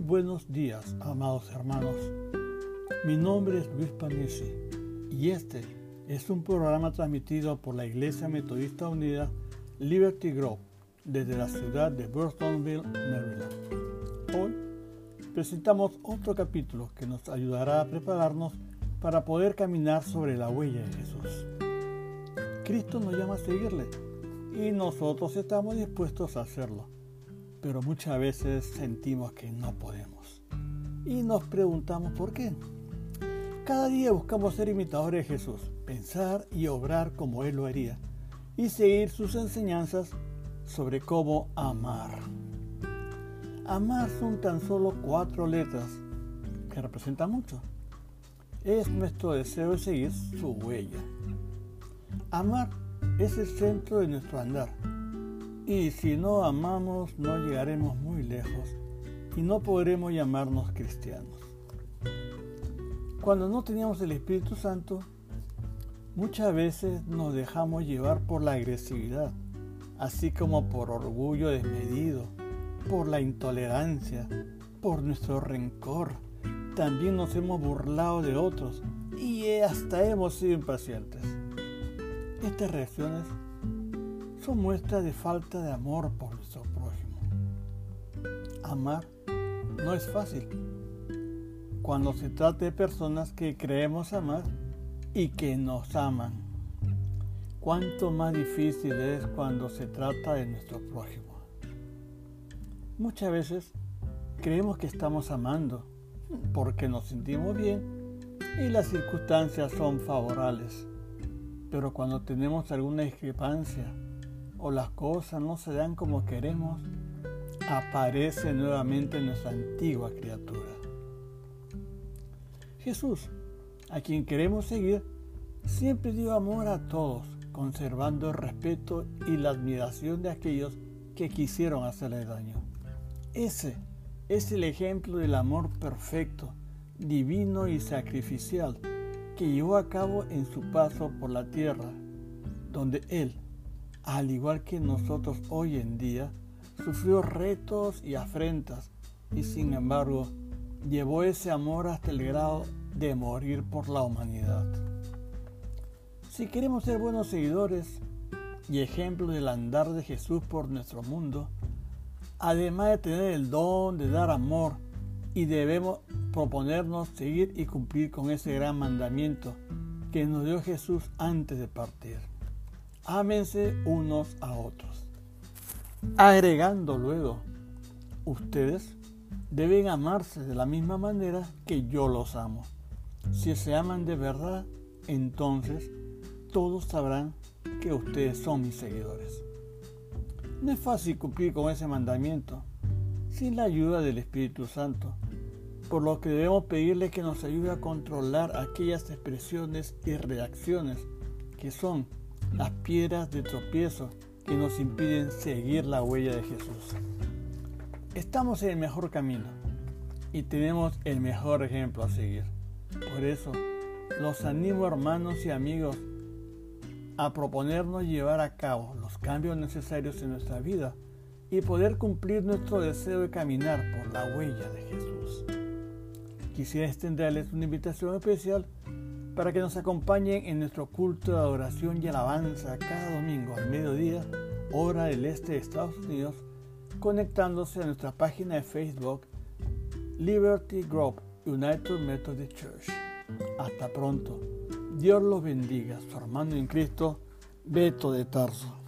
buenos días, amados hermanos. Mi nombre es Luis Panesi y este es un programa transmitido por la Iglesia Metodista Unida Liberty Grove desde la ciudad de Burtonville, Maryland. Hoy presentamos otro capítulo que nos ayudará a prepararnos para poder caminar sobre la huella de Jesús. Cristo nos llama a seguirle y nosotros estamos dispuestos a hacerlo pero muchas veces sentimos que no podemos. Y nos preguntamos por qué. Cada día buscamos ser imitadores de Jesús, pensar y obrar como Él lo haría, y seguir sus enseñanzas sobre cómo amar. Amar son tan solo cuatro letras que representan mucho. Es nuestro deseo de seguir su huella. Amar es el centro de nuestro andar y si no amamos, no llegaremos muy lejos y no podremos llamarnos cristianos. Cuando no teníamos el Espíritu Santo, muchas veces nos dejamos llevar por la agresividad, así como por orgullo desmedido, por la intolerancia, por nuestro rencor. También nos hemos burlado de otros y hasta hemos sido impacientes. Estas reacciones son muestras de falta de amor por nuestro prójimo. Amar no es fácil cuando se trata de personas que creemos amar y que nos aman. Cuánto más difícil es cuando se trata de nuestro prójimo. Muchas veces creemos que estamos amando porque nos sentimos bien y las circunstancias son favorables. Pero cuando tenemos alguna discrepancia o las cosas no se dan como queremos, aparece nuevamente nuestra antigua criatura. Jesús, a quien queremos seguir, siempre dio amor a todos, conservando el respeto y la admiración de aquellos que quisieron hacerle daño. Ese es el ejemplo del amor perfecto, divino y sacrificial que llevó a cabo en su paso por la tierra, donde Él, al igual que nosotros hoy en día, sufrió retos y afrentas y sin embargo llevó ese amor hasta el grado de morir por la humanidad. Si queremos ser buenos seguidores y ejemplos del andar de Jesús por nuestro mundo, además de tener el don de dar amor, y debemos proponernos seguir y cumplir con ese gran mandamiento que nos dio Jesús antes de partir ámense unos a otros. Agregando luego, ustedes deben amarse de la misma manera que yo los amo. Si se aman de verdad, entonces todos sabrán que ustedes son mis seguidores. No es fácil cumplir con ese mandamiento sin la ayuda del Espíritu Santo, por lo que debemos pedirle que nos ayude a controlar aquellas expresiones y reacciones que son las piedras de tropiezo que nos impiden seguir la huella de Jesús. Estamos en el mejor camino y tenemos el mejor ejemplo a seguir. Por eso, los animo hermanos y amigos a proponernos llevar a cabo los cambios necesarios en nuestra vida y poder cumplir nuestro deseo de caminar por la huella de Jesús. Quisiera extenderles una invitación especial para que nos acompañen en nuestro culto de adoración y alabanza cada domingo al mediodía, hora del este de Estados Unidos, conectándose a nuestra página de Facebook Liberty Group United Methodist Church. Hasta pronto. Dios los bendiga. Su hermano en Cristo, Beto de Tarso.